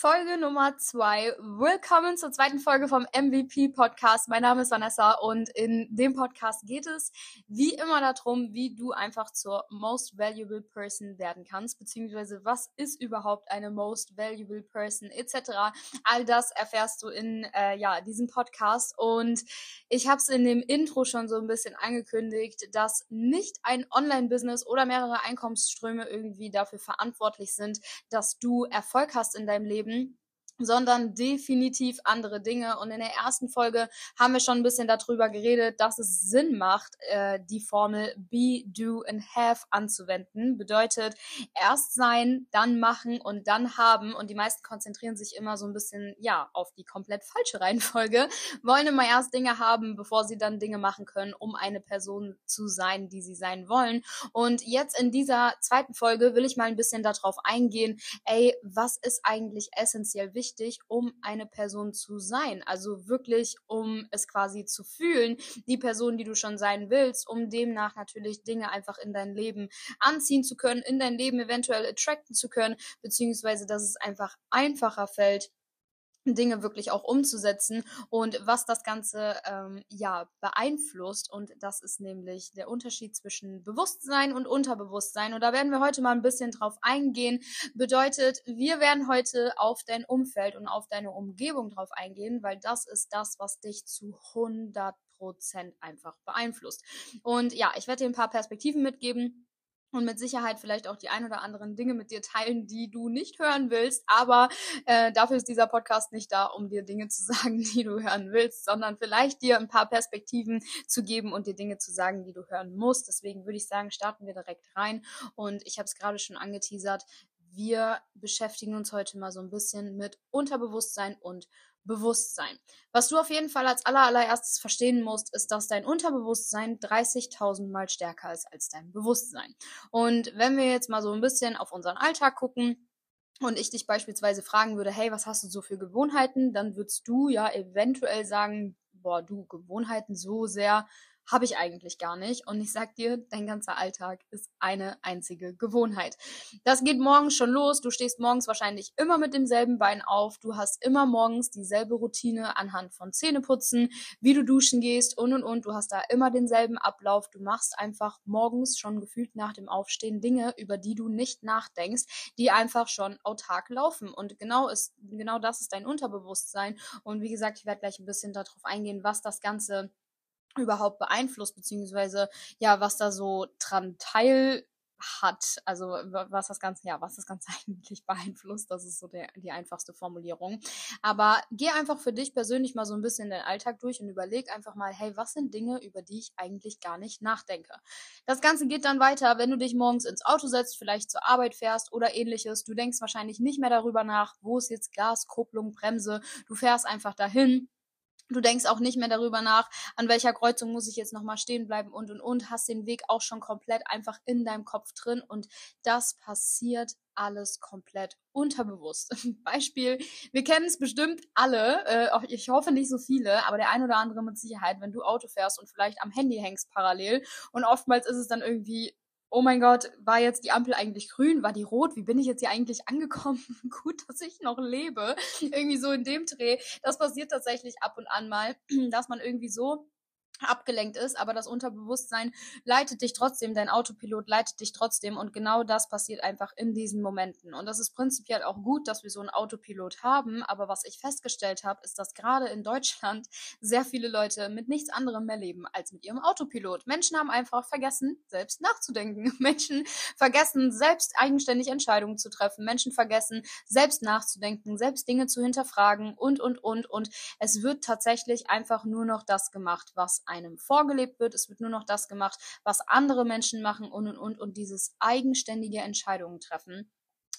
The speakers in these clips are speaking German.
Folge Nummer zwei. Willkommen zur zweiten Folge vom MVP Podcast. Mein Name ist Vanessa und in dem Podcast geht es wie immer darum, wie du einfach zur Most Valuable Person werden kannst, beziehungsweise was ist überhaupt eine Most Valuable Person etc. All das erfährst du in äh, ja diesem Podcast und ich habe es in dem Intro schon so ein bisschen angekündigt, dass nicht ein Online-Business oder mehrere Einkommensströme irgendwie dafür verantwortlich sind, dass du Erfolg hast in deinem Leben Leben, sondern definitiv andere Dinge. Und in der ersten Folge haben wir schon ein bisschen darüber geredet, dass es Sinn macht, äh, die Formel Be, Do and Have anzuwenden. Bedeutet erst sein, dann machen und dann haben. Und die meisten konzentrieren sich immer so ein bisschen, ja, auf die komplett falsche Reihenfolge, wollen immer erst Dinge haben, bevor sie dann Dinge machen können, um eine Person zu sein, die sie sein wollen. Und jetzt in dieser zweiten Folge will ich mal ein bisschen darauf eingehen, ey, was ist eigentlich essentiell wichtig? Wichtig, um eine Person zu sein. Also wirklich, um es quasi zu fühlen, die Person, die du schon sein willst, um demnach natürlich Dinge einfach in dein Leben anziehen zu können, in dein Leben eventuell attracten zu können, beziehungsweise dass es einfach einfacher fällt, Dinge wirklich auch umzusetzen und was das Ganze ähm, ja beeinflusst und das ist nämlich der Unterschied zwischen Bewusstsein und Unterbewusstsein und da werden wir heute mal ein bisschen drauf eingehen. Bedeutet, wir werden heute auf dein Umfeld und auf deine Umgebung drauf eingehen, weil das ist das, was dich zu 100 Prozent einfach beeinflusst. Und ja, ich werde dir ein paar Perspektiven mitgeben und mit Sicherheit vielleicht auch die ein oder anderen Dinge mit dir teilen, die du nicht hören willst. Aber äh, dafür ist dieser Podcast nicht da, um dir Dinge zu sagen, die du hören willst, sondern vielleicht dir ein paar Perspektiven zu geben und dir Dinge zu sagen, die du hören musst. Deswegen würde ich sagen, starten wir direkt rein. Und ich habe es gerade schon angeteasert. Wir beschäftigen uns heute mal so ein bisschen mit Unterbewusstsein und Bewusstsein. Was du auf jeden Fall als allererstes verstehen musst, ist, dass dein Unterbewusstsein 30.000 Mal stärker ist als dein Bewusstsein. Und wenn wir jetzt mal so ein bisschen auf unseren Alltag gucken, und ich dich beispielsweise fragen würde, hey, was hast du so für Gewohnheiten, dann würdest du ja eventuell sagen, boah, du Gewohnheiten so sehr habe ich eigentlich gar nicht. Und ich sag dir, dein ganzer Alltag ist eine einzige Gewohnheit. Das geht morgens schon los. Du stehst morgens wahrscheinlich immer mit demselben Bein auf. Du hast immer morgens dieselbe Routine anhand von Zähneputzen, wie du duschen gehst und und und. Du hast da immer denselben Ablauf. Du machst einfach morgens schon gefühlt nach dem Aufstehen Dinge, über die du nicht nachdenkst, die einfach schon autark laufen. Und genau ist, genau das ist dein Unterbewusstsein. Und wie gesagt, ich werde gleich ein bisschen darauf eingehen, was das Ganze überhaupt beeinflusst, beziehungsweise ja, was da so dran teil hat, also was das Ganze, ja, was das Ganze eigentlich beeinflusst, das ist so der, die einfachste Formulierung. Aber geh einfach für dich persönlich mal so ein bisschen den Alltag durch und überleg einfach mal, hey, was sind Dinge, über die ich eigentlich gar nicht nachdenke? Das Ganze geht dann weiter, wenn du dich morgens ins Auto setzt, vielleicht zur Arbeit fährst oder ähnliches. Du denkst wahrscheinlich nicht mehr darüber nach, wo ist jetzt Gas, Kupplung, Bremse. Du fährst einfach dahin Du denkst auch nicht mehr darüber nach, an welcher Kreuzung muss ich jetzt nochmal stehen bleiben und und und, hast den Weg auch schon komplett einfach in deinem Kopf drin und das passiert alles komplett unterbewusst. Beispiel, wir kennen es bestimmt alle, äh, ich hoffe nicht so viele, aber der ein oder andere mit Sicherheit, wenn du Auto fährst und vielleicht am Handy hängst parallel und oftmals ist es dann irgendwie oh mein Gott, war jetzt die Ampel eigentlich grün? War die rot? Wie bin ich jetzt hier eigentlich angekommen? Gut, dass ich noch lebe. Irgendwie so in dem Dreh. Das passiert tatsächlich ab und an mal, dass man irgendwie so abgelenkt ist, aber das Unterbewusstsein leitet dich trotzdem, dein Autopilot leitet dich trotzdem und genau das passiert einfach in diesen Momenten. Und das ist prinzipiell auch gut, dass wir so einen Autopilot haben, aber was ich festgestellt habe, ist, dass gerade in Deutschland sehr viele Leute mit nichts anderem mehr leben als mit ihrem Autopilot. Menschen haben einfach vergessen, selbst nachzudenken. Menschen vergessen, selbst eigenständig Entscheidungen zu treffen. Menschen vergessen, selbst nachzudenken, selbst Dinge zu hinterfragen und, und, und. Und es wird tatsächlich einfach nur noch das gemacht, was einem vorgelebt wird. Es wird nur noch das gemacht, was andere Menschen machen und und und und dieses eigenständige Entscheidungen treffen.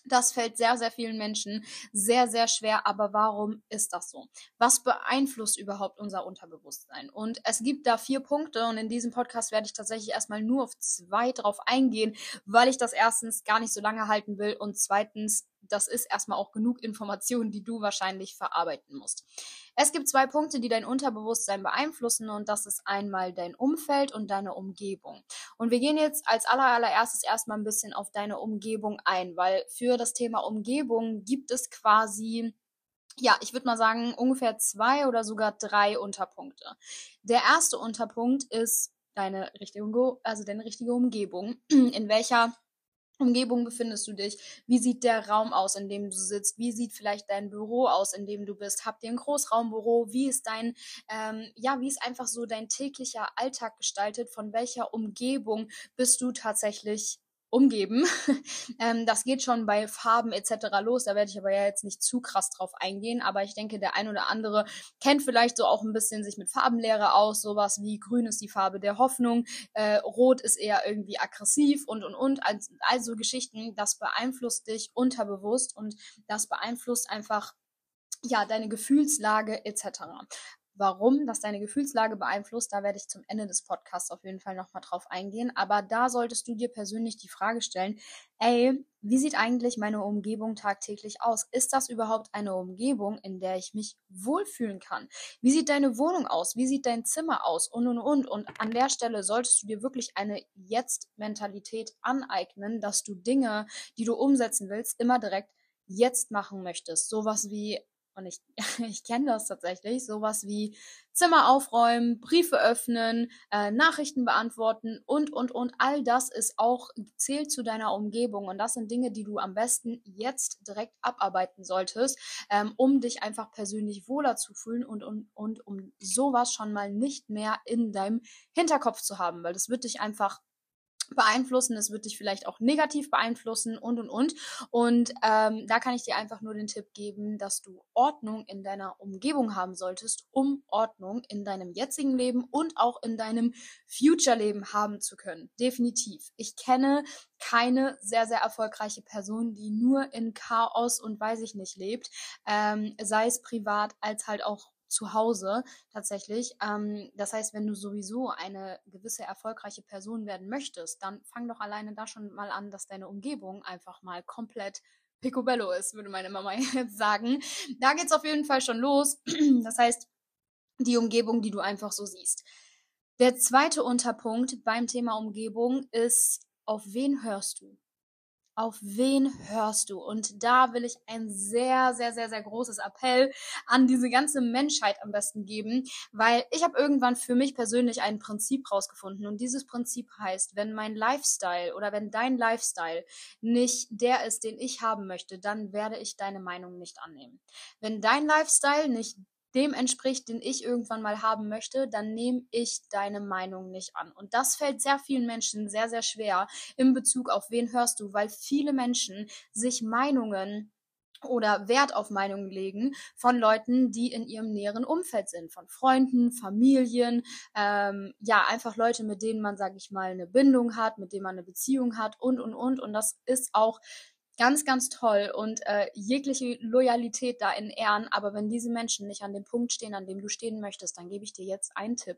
Das fällt sehr, sehr vielen Menschen sehr, sehr schwer. Aber warum ist das so? Was beeinflusst überhaupt unser Unterbewusstsein? Und es gibt da vier Punkte und in diesem Podcast werde ich tatsächlich erstmal nur auf zwei drauf eingehen, weil ich das erstens gar nicht so lange halten will und zweitens das ist erstmal auch genug Informationen, die du wahrscheinlich verarbeiten musst. Es gibt zwei Punkte, die dein Unterbewusstsein beeinflussen und das ist einmal dein Umfeld und deine Umgebung. Und wir gehen jetzt als allererstes erstmal ein bisschen auf deine Umgebung ein, weil für das Thema Umgebung gibt es quasi ja, ich würde mal sagen, ungefähr zwei oder sogar drei Unterpunkte. Der erste Unterpunkt ist deine richtige, also deine richtige Umgebung, in welcher Umgebung befindest du dich? Wie sieht der Raum aus, in dem du sitzt? Wie sieht vielleicht dein Büro aus, in dem du bist? Habt ihr ein Großraumbüro? Wie ist dein, ähm, ja, wie ist einfach so dein täglicher Alltag gestaltet? Von welcher Umgebung bist du tatsächlich umgeben. ähm, das geht schon bei Farben etc. los. Da werde ich aber ja jetzt nicht zu krass drauf eingehen. Aber ich denke, der ein oder andere kennt vielleicht so auch ein bisschen sich mit Farbenlehre aus. Sowas wie Grün ist die Farbe der Hoffnung, äh, Rot ist eher irgendwie aggressiv und und und. Also, Geschichten, das beeinflusst dich unterbewusst und das beeinflusst einfach ja, deine Gefühlslage etc warum das deine Gefühlslage beeinflusst. Da werde ich zum Ende des Podcasts auf jeden Fall nochmal drauf eingehen. Aber da solltest du dir persönlich die Frage stellen, ey, wie sieht eigentlich meine Umgebung tagtäglich aus? Ist das überhaupt eine Umgebung, in der ich mich wohlfühlen kann? Wie sieht deine Wohnung aus? Wie sieht dein Zimmer aus? Und, und, und. Und an der Stelle solltest du dir wirklich eine Jetzt-Mentalität aneignen, dass du Dinge, die du umsetzen willst, immer direkt jetzt machen möchtest. Sowas wie und ich, ich kenne das tatsächlich, sowas wie Zimmer aufräumen, Briefe öffnen, äh, Nachrichten beantworten und, und, und. All das ist auch, zählt zu deiner Umgebung. Und das sind Dinge, die du am besten jetzt direkt abarbeiten solltest, ähm, um dich einfach persönlich wohler zu fühlen und, und, und um sowas schon mal nicht mehr in deinem Hinterkopf zu haben, weil das wird dich einfach beeinflussen, es wird dich vielleicht auch negativ beeinflussen und und und. Und ähm, da kann ich dir einfach nur den Tipp geben, dass du Ordnung in deiner Umgebung haben solltest, um Ordnung in deinem jetzigen Leben und auch in deinem Future-Leben haben zu können. Definitiv. Ich kenne keine sehr, sehr erfolgreiche Person, die nur in Chaos und weiß ich nicht lebt, ähm, sei es privat als halt auch zu Hause tatsächlich. Ähm, das heißt, wenn du sowieso eine gewisse erfolgreiche Person werden möchtest, dann fang doch alleine da schon mal an, dass deine Umgebung einfach mal komplett picobello ist, würde meine Mama jetzt sagen. Da geht's auf jeden Fall schon los. Das heißt, die Umgebung, die du einfach so siehst. Der zweite Unterpunkt beim Thema Umgebung ist, auf wen hörst du? Auf wen hörst du? Und da will ich ein sehr, sehr, sehr, sehr großes Appell an diese ganze Menschheit am besten geben, weil ich habe irgendwann für mich persönlich ein Prinzip rausgefunden und dieses Prinzip heißt, wenn mein Lifestyle oder wenn dein Lifestyle nicht der ist, den ich haben möchte, dann werde ich deine Meinung nicht annehmen. Wenn dein Lifestyle nicht dem entspricht, den ich irgendwann mal haben möchte, dann nehme ich deine Meinung nicht an. Und das fällt sehr vielen Menschen sehr, sehr schwer in Bezug auf wen hörst du, weil viele Menschen sich Meinungen oder Wert auf Meinungen legen von Leuten, die in ihrem näheren Umfeld sind, von Freunden, Familien, ähm, ja, einfach Leute, mit denen man, sage ich mal, eine Bindung hat, mit denen man eine Beziehung hat und, und, und. Und das ist auch ganz, ganz toll und äh, jegliche Loyalität da in Ehren. Aber wenn diese Menschen nicht an dem Punkt stehen, an dem du stehen möchtest, dann gebe ich dir jetzt einen Tipp.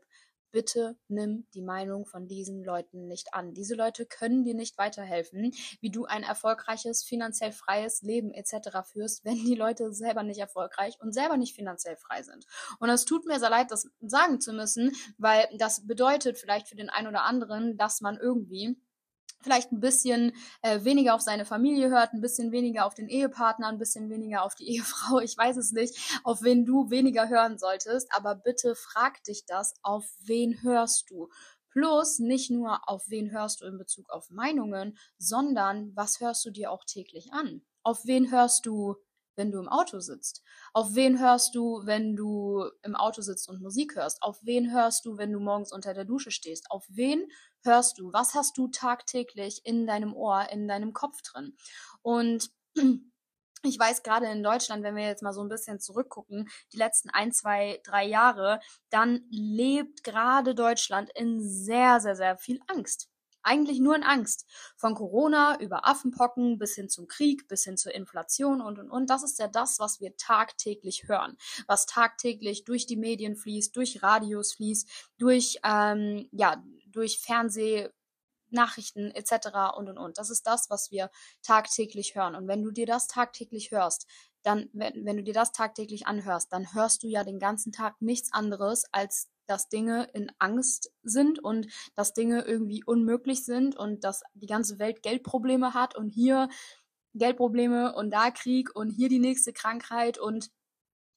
Bitte nimm die Meinung von diesen Leuten nicht an. Diese Leute können dir nicht weiterhelfen, wie du ein erfolgreiches, finanziell freies Leben etc. führst, wenn die Leute selber nicht erfolgreich und selber nicht finanziell frei sind. Und es tut mir sehr leid, das sagen zu müssen, weil das bedeutet vielleicht für den einen oder anderen, dass man irgendwie vielleicht ein bisschen äh, weniger auf seine Familie hört, ein bisschen weniger auf den Ehepartner, ein bisschen weniger auf die Ehefrau, ich weiß es nicht, auf wen du weniger hören solltest, aber bitte frag dich das, auf wen hörst du? Plus nicht nur auf wen hörst du in Bezug auf Meinungen, sondern was hörst du dir auch täglich an? Auf wen hörst du wenn du im Auto sitzt? Auf wen hörst du, wenn du im Auto sitzt und Musik hörst? Auf wen hörst du, wenn du morgens unter der Dusche stehst? Auf wen hörst du? Was hast du tagtäglich in deinem Ohr, in deinem Kopf drin? Und ich weiß gerade in Deutschland, wenn wir jetzt mal so ein bisschen zurückgucken, die letzten ein, zwei, drei Jahre, dann lebt gerade Deutschland in sehr, sehr, sehr viel Angst eigentlich nur in Angst. Von Corona über Affenpocken bis hin zum Krieg, bis hin zur Inflation und und und. Das ist ja das, was wir tagtäglich hören, was tagtäglich durch die Medien fließt, durch Radios fließt, durch ähm, ja durch Fernseh etc. und und und. Das ist das, was wir tagtäglich hören. Und wenn du dir das tagtäglich hörst, dann, wenn, wenn du dir das tagtäglich anhörst, dann hörst du ja den ganzen Tag nichts anderes, als dass Dinge in Angst sind und dass Dinge irgendwie unmöglich sind und dass die ganze Welt Geldprobleme hat und hier Geldprobleme und da Krieg und hier die nächste Krankheit und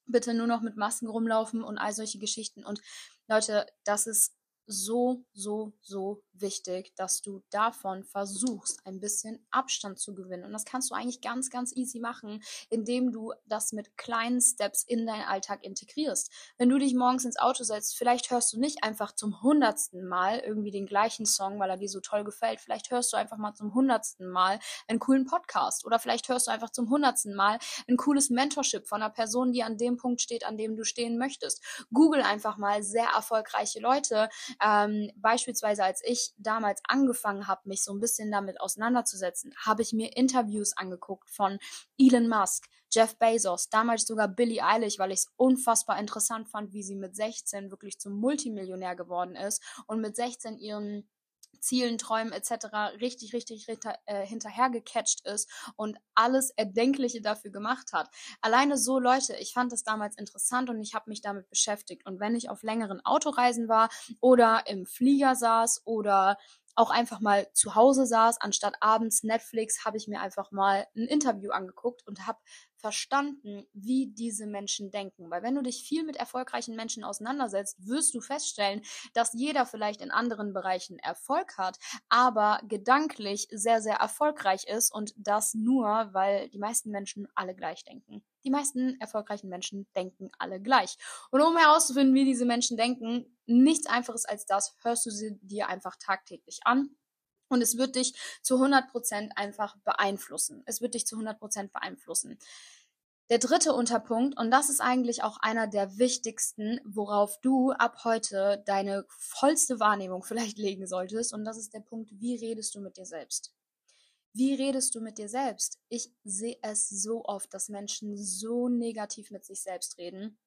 bitte nur noch mit Masken rumlaufen und all solche Geschichten. Und Leute, das ist so, so, so wichtig, dass du davon versuchst, ein bisschen Abstand zu gewinnen. Und das kannst du eigentlich ganz, ganz easy machen, indem du das mit kleinen Steps in deinen Alltag integrierst. Wenn du dich morgens ins Auto setzt, vielleicht hörst du nicht einfach zum hundertsten Mal irgendwie den gleichen Song, weil er dir so toll gefällt. Vielleicht hörst du einfach mal zum hundertsten Mal einen coolen Podcast oder vielleicht hörst du einfach zum hundertsten Mal ein cooles Mentorship von einer Person, die an dem Punkt steht, an dem du stehen möchtest. Google einfach mal sehr erfolgreiche Leute, ähm, beispielsweise als ich damals angefangen habe, mich so ein bisschen damit auseinanderzusetzen, habe ich mir Interviews angeguckt von Elon Musk, Jeff Bezos, damals sogar Billie Eilish, weil ich es unfassbar interessant fand, wie sie mit 16 wirklich zum Multimillionär geworden ist und mit 16 ihren Zielen, Träumen etc. richtig, richtig hinter, äh, hinterhergecatcht ist und alles Erdenkliche dafür gemacht hat. Alleine so Leute, ich fand das damals interessant und ich habe mich damit beschäftigt. Und wenn ich auf längeren Autoreisen war oder im Flieger saß oder auch einfach mal zu Hause saß, anstatt abends Netflix, habe ich mir einfach mal ein Interview angeguckt und habe verstanden, wie diese Menschen denken. Weil wenn du dich viel mit erfolgreichen Menschen auseinandersetzt, wirst du feststellen, dass jeder vielleicht in anderen Bereichen Erfolg hat, aber gedanklich sehr, sehr erfolgreich ist und das nur, weil die meisten Menschen alle gleich denken. Die meisten erfolgreichen Menschen denken alle gleich. Und um herauszufinden, wie diese Menschen denken, nichts einfaches als das, hörst du sie dir einfach tagtäglich an. Und es wird dich zu 100% einfach beeinflussen. Es wird dich zu 100% beeinflussen. Der dritte Unterpunkt, und das ist eigentlich auch einer der wichtigsten, worauf du ab heute deine vollste Wahrnehmung vielleicht legen solltest, und das ist der Punkt, wie redest du mit dir selbst? Wie redest du mit dir selbst? Ich sehe es so oft, dass Menschen so negativ mit sich selbst reden.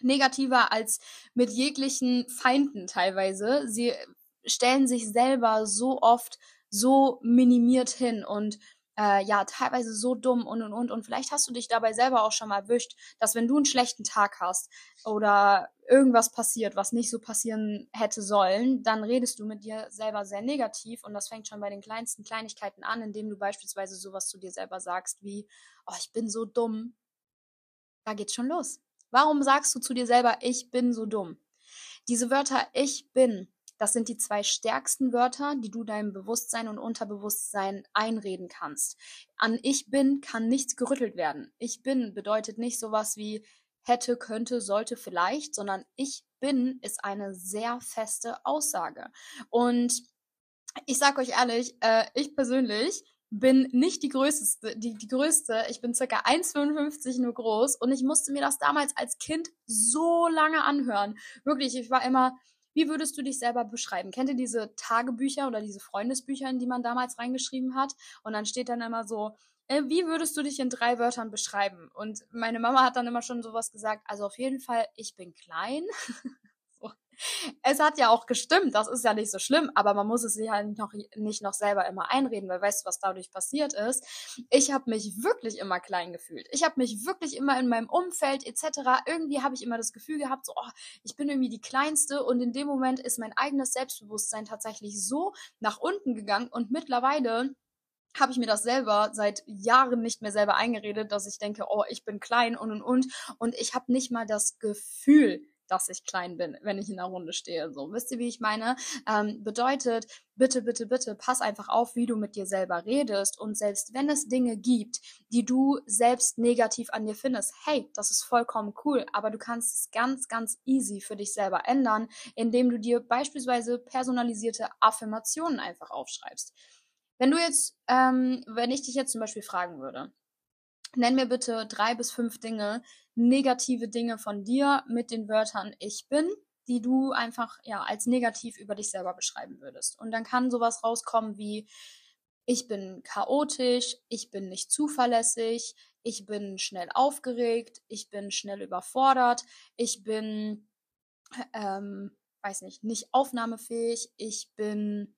Negativer als mit jeglichen Feinden teilweise. Sie stellen sich selber so oft so minimiert hin und äh, ja, teilweise so dumm und und und. Und vielleicht hast du dich dabei selber auch schon mal erwischt, dass wenn du einen schlechten Tag hast oder irgendwas passiert, was nicht so passieren hätte sollen, dann redest du mit dir selber sehr negativ und das fängt schon bei den kleinsten Kleinigkeiten an, indem du beispielsweise sowas zu dir selber sagst wie, oh, ich bin so dumm. Da geht's schon los. Warum sagst du zu dir selber, ich bin so dumm? Diese Wörter ich bin das sind die zwei stärksten Wörter, die du deinem Bewusstsein und Unterbewusstsein einreden kannst. An ich bin kann nichts gerüttelt werden. Ich bin bedeutet nicht sowas wie hätte, könnte, sollte, vielleicht, sondern ich bin ist eine sehr feste Aussage. Und ich sag euch ehrlich, äh, ich persönlich bin nicht die größte, die, die größte. Ich bin circa 1,55 nur groß und ich musste mir das damals als Kind so lange anhören. Wirklich, ich war immer, wie würdest du dich selber beschreiben? Kennt ihr diese Tagebücher oder diese Freundesbücher, in die man damals reingeschrieben hat? Und dann steht dann immer so, äh, wie würdest du dich in drei Wörtern beschreiben? Und meine Mama hat dann immer schon sowas gesagt, also auf jeden Fall, ich bin klein. es hat ja auch gestimmt, das ist ja nicht so schlimm, aber man muss es sich halt noch, nicht noch selber immer einreden, weil weißt du, was dadurch passiert ist? Ich habe mich wirklich immer klein gefühlt. Ich habe mich wirklich immer in meinem Umfeld etc. Irgendwie habe ich immer das Gefühl gehabt, so, oh, ich bin irgendwie die Kleinste und in dem Moment ist mein eigenes Selbstbewusstsein tatsächlich so nach unten gegangen und mittlerweile habe ich mir das selber seit Jahren nicht mehr selber eingeredet, dass ich denke, oh, ich bin klein und und und und ich habe nicht mal das Gefühl, dass ich klein bin, wenn ich in einer Runde stehe. So, wisst ihr, wie ich meine? Ähm, bedeutet, bitte, bitte, bitte, pass einfach auf, wie du mit dir selber redest. Und selbst wenn es Dinge gibt, die du selbst negativ an dir findest, hey, das ist vollkommen cool, aber du kannst es ganz, ganz easy für dich selber ändern, indem du dir beispielsweise personalisierte Affirmationen einfach aufschreibst. Wenn du jetzt, ähm, wenn ich dich jetzt zum Beispiel fragen würde, nenn mir bitte drei bis fünf Dinge, negative Dinge von dir mit den Wörtern ich bin, die du einfach ja als negativ über dich selber beschreiben würdest. Und dann kann sowas rauskommen wie ich bin chaotisch, ich bin nicht zuverlässig, ich bin schnell aufgeregt, ich bin schnell überfordert, ich bin ähm, weiß nicht, nicht aufnahmefähig, ich bin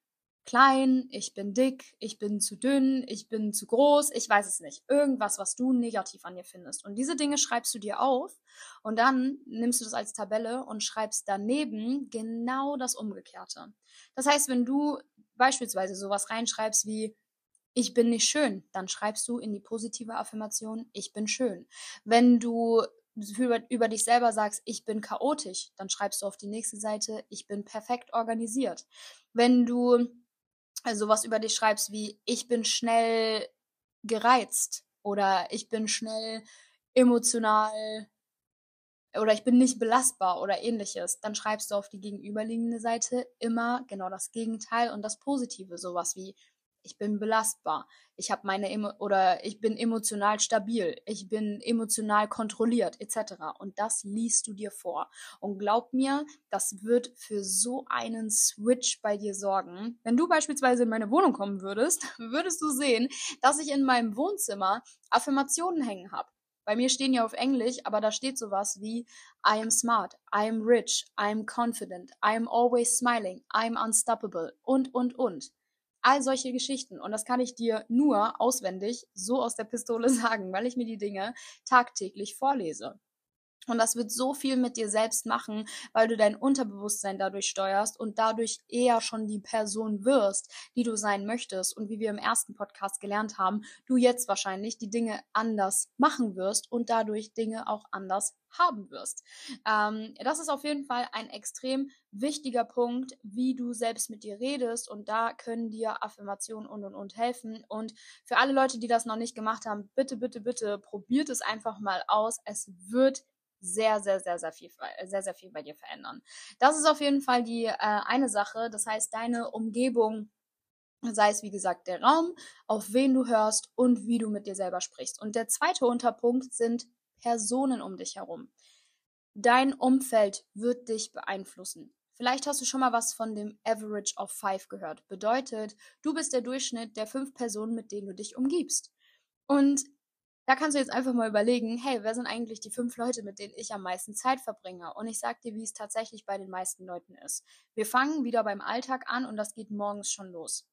klein, ich bin dick, ich bin zu dünn, ich bin zu groß, ich weiß es nicht. Irgendwas, was du negativ an dir findest. Und diese Dinge schreibst du dir auf und dann nimmst du das als Tabelle und schreibst daneben genau das Umgekehrte. Das heißt, wenn du beispielsweise sowas reinschreibst wie ich bin nicht schön, dann schreibst du in die positive Affirmation, ich bin schön. Wenn du über, über dich selber sagst, ich bin chaotisch, dann schreibst du auf die nächste Seite, ich bin perfekt organisiert. Wenn du also was über dich schreibst wie ich bin schnell gereizt oder ich bin schnell emotional oder ich bin nicht belastbar oder ähnliches, dann schreibst du auf die gegenüberliegende Seite immer genau das Gegenteil und das Positive, sowas wie ich bin belastbar, ich habe meine Emo oder ich bin emotional stabil, ich bin emotional kontrolliert etc. Und das liest du dir vor. Und glaub mir, das wird für so einen Switch bei dir sorgen. Wenn du beispielsweise in meine Wohnung kommen würdest, würdest du sehen, dass ich in meinem Wohnzimmer Affirmationen hängen habe. Bei mir stehen ja auf Englisch, aber da steht sowas wie I am smart, I am rich, I am confident, I am always smiling, I am unstoppable und, und, und. All solche Geschichten. Und das kann ich dir nur auswendig so aus der Pistole sagen, weil ich mir die Dinge tagtäglich vorlese. Und das wird so viel mit dir selbst machen, weil du dein Unterbewusstsein dadurch steuerst und dadurch eher schon die Person wirst, die du sein möchtest. Und wie wir im ersten Podcast gelernt haben, du jetzt wahrscheinlich die Dinge anders machen wirst und dadurch Dinge auch anders haben wirst. Ähm, das ist auf jeden Fall ein extrem wichtiger Punkt, wie du selbst mit dir redest und da können dir Affirmationen und und und helfen. Und für alle Leute, die das noch nicht gemacht haben, bitte, bitte, bitte probiert es einfach mal aus. Es wird sehr, sehr, sehr, sehr viel, sehr, sehr viel bei dir verändern. Das ist auf jeden Fall die äh, eine Sache. Das heißt, deine Umgebung sei es wie gesagt der Raum, auf wen du hörst und wie du mit dir selber sprichst. Und der zweite Unterpunkt sind Personen um dich herum. Dein Umfeld wird dich beeinflussen. Vielleicht hast du schon mal was von dem Average of Five gehört. Bedeutet, du bist der Durchschnitt der fünf Personen, mit denen du dich umgibst. Und da kannst du jetzt einfach mal überlegen, hey, wer sind eigentlich die fünf Leute, mit denen ich am meisten Zeit verbringe? Und ich sag dir, wie es tatsächlich bei den meisten Leuten ist. Wir fangen wieder beim Alltag an und das geht morgens schon los.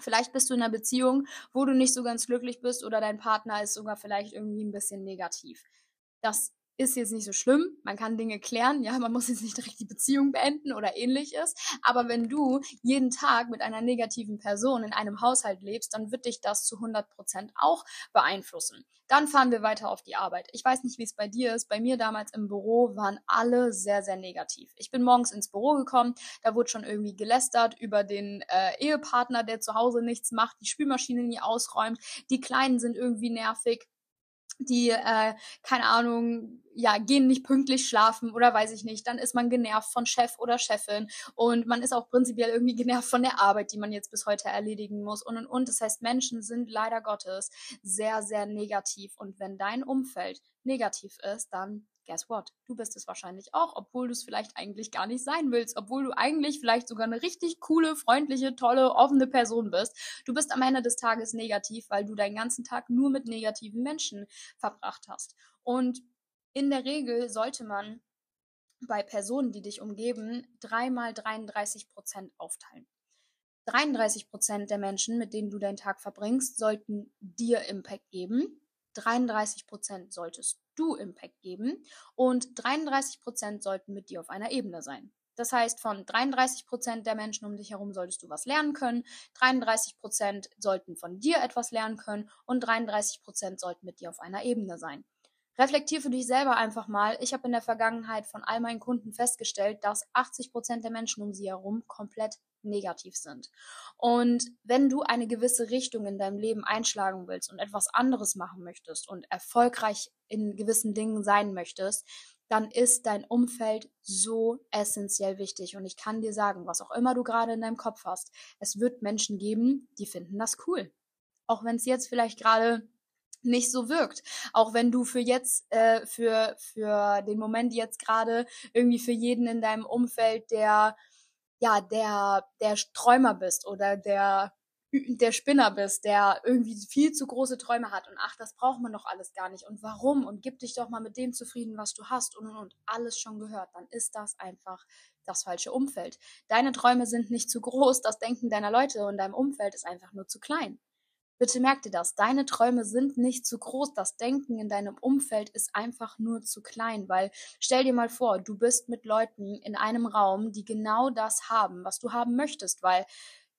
Vielleicht bist du in einer Beziehung, wo du nicht so ganz glücklich bist oder dein Partner ist sogar vielleicht irgendwie ein bisschen negativ. Das ist jetzt nicht so schlimm. Man kann Dinge klären. Ja, man muss jetzt nicht direkt die Beziehung beenden oder ähnliches. Aber wenn du jeden Tag mit einer negativen Person in einem Haushalt lebst, dann wird dich das zu 100 Prozent auch beeinflussen. Dann fahren wir weiter auf die Arbeit. Ich weiß nicht, wie es bei dir ist. Bei mir damals im Büro waren alle sehr, sehr negativ. Ich bin morgens ins Büro gekommen. Da wurde schon irgendwie gelästert über den äh, Ehepartner, der zu Hause nichts macht, die Spülmaschine nie ausräumt. Die Kleinen sind irgendwie nervig die, äh, keine Ahnung, ja, gehen nicht pünktlich schlafen oder weiß ich nicht, dann ist man genervt von Chef oder Chefin und man ist auch prinzipiell irgendwie genervt von der Arbeit, die man jetzt bis heute erledigen muss und und und. Das heißt, Menschen sind leider Gottes sehr, sehr negativ und wenn dein Umfeld negativ ist, dann guess what? Du bist es wahrscheinlich auch, obwohl du es vielleicht eigentlich gar nicht sein willst, obwohl du eigentlich vielleicht sogar eine richtig coole, freundliche, tolle, offene Person bist. Du bist am Ende des Tages negativ, weil du deinen ganzen Tag nur mit negativen Menschen verbracht hast. Und in der Regel sollte man bei Personen, die dich umgeben, dreimal 33 Prozent aufteilen. 33 Prozent der Menschen, mit denen du deinen Tag verbringst, sollten dir Impact geben. 33 Prozent solltest du Impact geben und 33 Prozent sollten mit dir auf einer Ebene sein. Das heißt, von 33 Prozent der Menschen um dich herum solltest du was lernen können, 33 Prozent sollten von dir etwas lernen können und 33 Prozent sollten mit dir auf einer Ebene sein. Reflektier für dich selber einfach mal. Ich habe in der Vergangenheit von all meinen Kunden festgestellt, dass 80 Prozent der Menschen um sie herum komplett negativ sind. Und wenn du eine gewisse Richtung in deinem Leben einschlagen willst und etwas anderes machen möchtest und erfolgreich in gewissen Dingen sein möchtest, dann ist dein Umfeld so essentiell wichtig. Und ich kann dir sagen, was auch immer du gerade in deinem Kopf hast, es wird Menschen geben, die finden das cool. Auch wenn es jetzt vielleicht gerade nicht so wirkt. Auch wenn du für jetzt, äh, für, für den Moment jetzt gerade irgendwie für jeden in deinem Umfeld, der ja, der, der Träumer bist oder der, der Spinner bist, der irgendwie viel zu große Träume hat und ach, das braucht man doch alles gar nicht und warum und gib dich doch mal mit dem zufrieden, was du hast und und und alles schon gehört, dann ist das einfach das falsche Umfeld. Deine Träume sind nicht zu groß, das Denken deiner Leute und deinem Umfeld ist einfach nur zu klein. Bitte merk dir das. Deine Träume sind nicht zu groß. Das Denken in deinem Umfeld ist einfach nur zu klein, weil stell dir mal vor, du bist mit Leuten in einem Raum, die genau das haben, was du haben möchtest, weil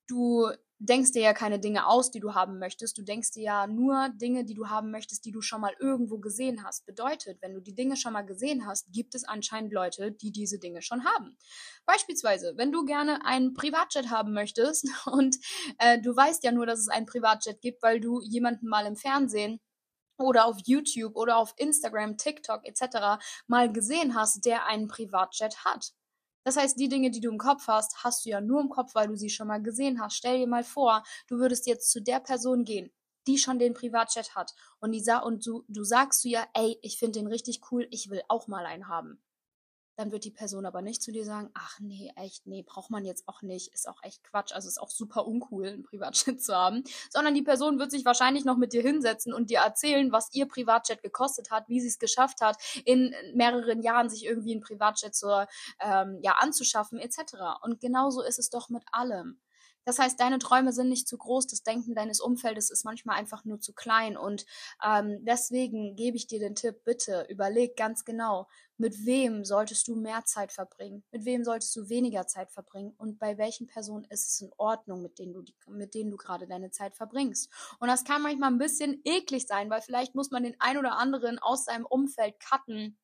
du denkst dir ja keine Dinge aus, die du haben möchtest. Du denkst dir ja nur Dinge, die du haben möchtest, die du schon mal irgendwo gesehen hast. Bedeutet, wenn du die Dinge schon mal gesehen hast, gibt es anscheinend Leute, die diese Dinge schon haben. Beispielsweise, wenn du gerne einen Privatjet haben möchtest und äh, du weißt ja nur, dass es einen Privatjet gibt, weil du jemanden mal im Fernsehen oder auf YouTube oder auf Instagram, TikTok etc. mal gesehen hast, der einen Privatjet hat. Das heißt, die Dinge, die du im Kopf hast, hast du ja nur im Kopf, weil du sie schon mal gesehen hast. Stell dir mal vor, du würdest jetzt zu der Person gehen, die schon den Privatjet hat und die sa und du, du sagst du ja, ey, ich finde den richtig cool, ich will auch mal einen haben dann wird die Person aber nicht zu dir sagen, ach nee, echt, nee, braucht man jetzt auch nicht, ist auch echt Quatsch, also ist auch super uncool, einen Privatjet zu haben, sondern die Person wird sich wahrscheinlich noch mit dir hinsetzen und dir erzählen, was ihr Privatjet gekostet hat, wie sie es geschafft hat, in mehreren Jahren sich irgendwie ein Privatjet zur, ähm, ja, anzuschaffen, etc. Und genauso ist es doch mit allem. Das heißt, deine Träume sind nicht zu groß, das Denken deines Umfeldes ist manchmal einfach nur zu klein. Und ähm, deswegen gebe ich dir den Tipp, bitte überleg ganz genau, mit wem solltest du mehr Zeit verbringen, mit wem solltest du weniger Zeit verbringen und bei welchen Personen ist es in Ordnung, mit denen du, mit denen du gerade deine Zeit verbringst. Und das kann manchmal ein bisschen eklig sein, weil vielleicht muss man den ein oder anderen aus seinem Umfeld cutten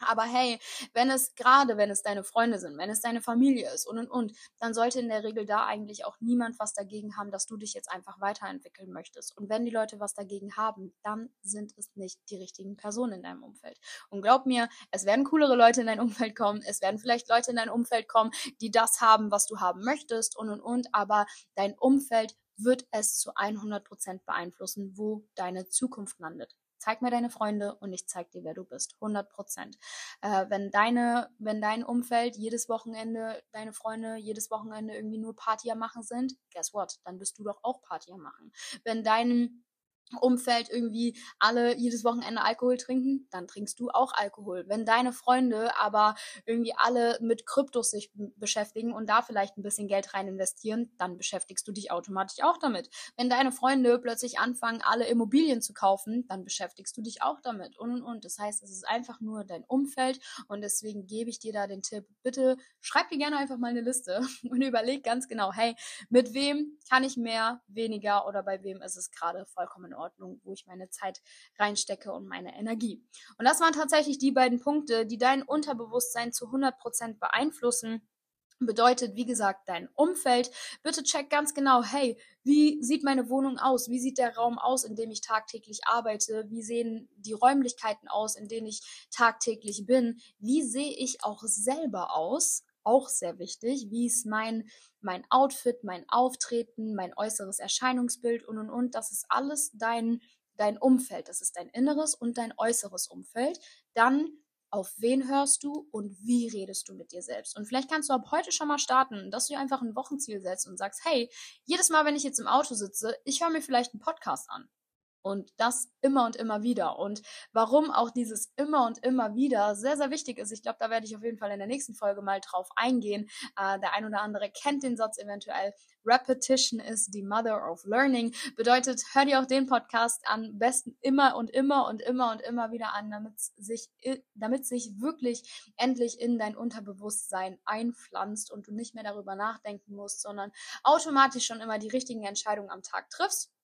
aber hey, wenn es gerade, wenn es deine Freunde sind, wenn es deine Familie ist und und und, dann sollte in der Regel da eigentlich auch niemand was dagegen haben, dass du dich jetzt einfach weiterentwickeln möchtest. Und wenn die Leute was dagegen haben, dann sind es nicht die richtigen Personen in deinem Umfeld. Und glaub mir, es werden coolere Leute in dein Umfeld kommen, es werden vielleicht Leute in dein Umfeld kommen, die das haben, was du haben möchtest und und und, aber dein Umfeld wird es zu 100 Prozent beeinflussen, wo deine Zukunft landet zeig mir deine Freunde und ich zeig dir, wer du bist. 100 Prozent. Äh, wenn deine, wenn dein Umfeld jedes Wochenende, deine Freunde jedes Wochenende irgendwie nur Party am machen sind, guess what? Dann bist du doch auch Party am machen. Wenn dein Umfeld irgendwie alle jedes Wochenende Alkohol trinken, dann trinkst du auch Alkohol. Wenn deine Freunde aber irgendwie alle mit Kryptos sich beschäftigen und da vielleicht ein bisschen Geld rein investieren, dann beschäftigst du dich automatisch auch damit. Wenn deine Freunde plötzlich anfangen, alle Immobilien zu kaufen, dann beschäftigst du dich auch damit und und und. Das heißt, es ist einfach nur dein Umfeld und deswegen gebe ich dir da den Tipp, bitte schreib dir gerne einfach mal eine Liste und überleg ganz genau, hey, mit wem kann ich mehr, weniger oder bei wem ist es gerade vollkommen Ordnung, wo ich meine Zeit reinstecke und meine Energie. Und das waren tatsächlich die beiden Punkte, die dein Unterbewusstsein zu 100% beeinflussen. Bedeutet, wie gesagt, dein Umfeld. Bitte check ganz genau, hey, wie sieht meine Wohnung aus? Wie sieht der Raum aus, in dem ich tagtäglich arbeite? Wie sehen die Räumlichkeiten aus, in denen ich tagtäglich bin? Wie sehe ich auch selber aus? Auch sehr wichtig. Wie ist mein mein Outfit, mein Auftreten, mein äußeres Erscheinungsbild und und und. Das ist alles dein, dein Umfeld. Das ist dein inneres und dein äußeres Umfeld. Dann auf wen hörst du und wie redest du mit dir selbst? Und vielleicht kannst du ab heute schon mal starten, dass du dir einfach ein Wochenziel setzt und sagst, hey, jedes Mal, wenn ich jetzt im Auto sitze, ich höre mir vielleicht einen Podcast an. Und das immer und immer wieder. Und warum auch dieses immer und immer wieder sehr, sehr wichtig ist, ich glaube, da werde ich auf jeden Fall in der nächsten Folge mal drauf eingehen. Äh, der ein oder andere kennt den Satz eventuell. Repetition is the mother of learning. Bedeutet, hör dir auch den Podcast am besten immer und immer und immer und immer wieder an, damit sich, damit sich wirklich endlich in dein Unterbewusstsein einpflanzt und du nicht mehr darüber nachdenken musst, sondern automatisch schon immer die richtigen Entscheidungen am Tag triffst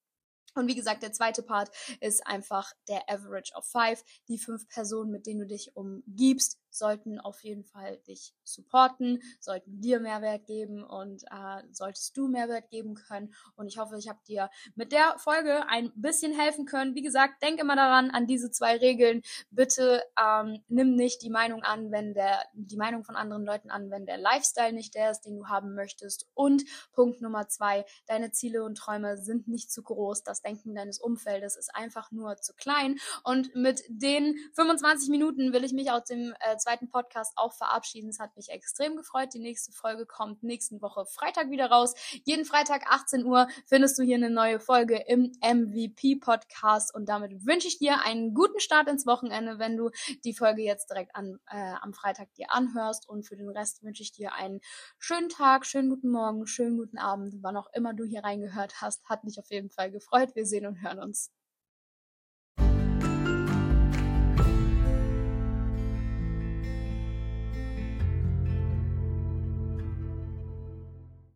und wie gesagt, der zweite Part ist einfach der Average of Five. Die fünf Personen, mit denen du dich umgibst, sollten auf jeden Fall dich supporten, sollten dir Mehrwert geben und äh, solltest du Mehrwert geben können. Und ich hoffe, ich habe dir mit der Folge ein bisschen helfen können. Wie gesagt, denk immer daran, an diese zwei Regeln. Bitte ähm, nimm nicht die Meinung an, wenn der, die Meinung von anderen Leuten an, wenn der Lifestyle nicht der ist, den du haben möchtest. Und Punkt Nummer zwei, deine Ziele und Träume sind nicht zu groß. Das Denken deines Umfeldes ist einfach nur zu klein. Und mit den 25 Minuten will ich mich aus dem äh, zweiten Podcast auch verabschieden. Es hat mich extrem gefreut. Die nächste Folge kommt nächsten Woche Freitag wieder raus. Jeden Freitag 18 Uhr findest du hier eine neue Folge im MVP Podcast und damit wünsche ich dir einen guten Start ins Wochenende, wenn du die Folge jetzt direkt an, äh, am Freitag dir anhörst und für den Rest wünsche ich dir einen schönen Tag, schönen guten Morgen, schönen guten Abend, wann auch immer du hier reingehört hast. Hat mich auf jeden Fall gefreut. Wir sehen und hören uns.